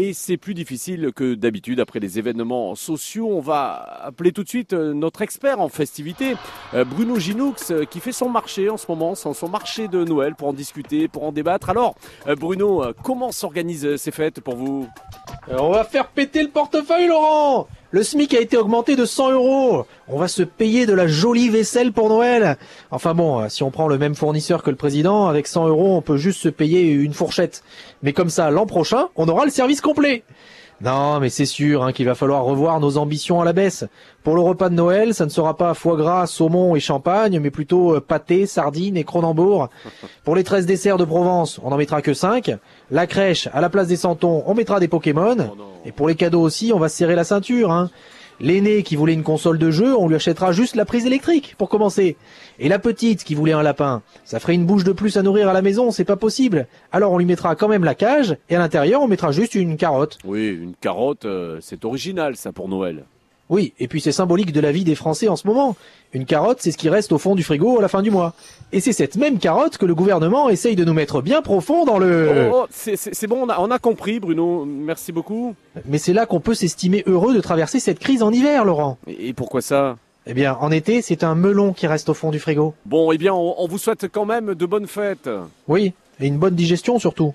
et c'est plus difficile que d'habitude après les événements sociaux. On va appeler tout de suite euh, notre expert en festivités, euh, Bruno Ginoux, euh, qui fait son marché en ce moment, son marché de Noël pour en discuter, pour en débattre. Alors, Bruno, comment s'organisent ces fêtes pour vous? On va faire péter le portefeuille, Laurent le SMIC a été augmenté de 100 euros. On va se payer de la jolie vaisselle pour Noël. Enfin bon, si on prend le même fournisseur que le président, avec 100 euros, on peut juste se payer une fourchette. Mais comme ça, l'an prochain, on aura le service complet. Non, mais c'est sûr hein, qu'il va falloir revoir nos ambitions à la baisse. Pour le repas de Noël, ça ne sera pas foie gras, saumon et champagne, mais plutôt euh, pâté, sardines et cronenbourg. Pour les 13 desserts de Provence, on n'en mettra que 5. La crèche, à la place des santons, on mettra des Pokémon. Oh et pour les cadeaux aussi, on va se serrer la ceinture. Hein. L'aîné qui voulait une console de jeu, on lui achètera juste la prise électrique pour commencer. Et la petite qui voulait un lapin, ça ferait une bouche de plus à nourrir à la maison, c'est pas possible. Alors on lui mettra quand même la cage et à l'intérieur on mettra juste une carotte. Oui, une carotte, euh, c'est original ça pour Noël. Oui, et puis c'est symbolique de la vie des Français en ce moment. Une carotte, c'est ce qui reste au fond du frigo à la fin du mois. Et c'est cette même carotte que le gouvernement essaye de nous mettre bien profond dans le... Oh, oh c'est bon, on a, compris Bruno, merci beaucoup. Mais c'est là qu'on peut s'estimer heureux de traverser cette crise en hiver, Laurent. Et, pourquoi ça? Eh bien, en été, c'est un melon qui reste au fond du frigo. Bon, eh bien, on vous souhaite quand même de bonnes fêtes. Oui, et une bonne digestion surtout.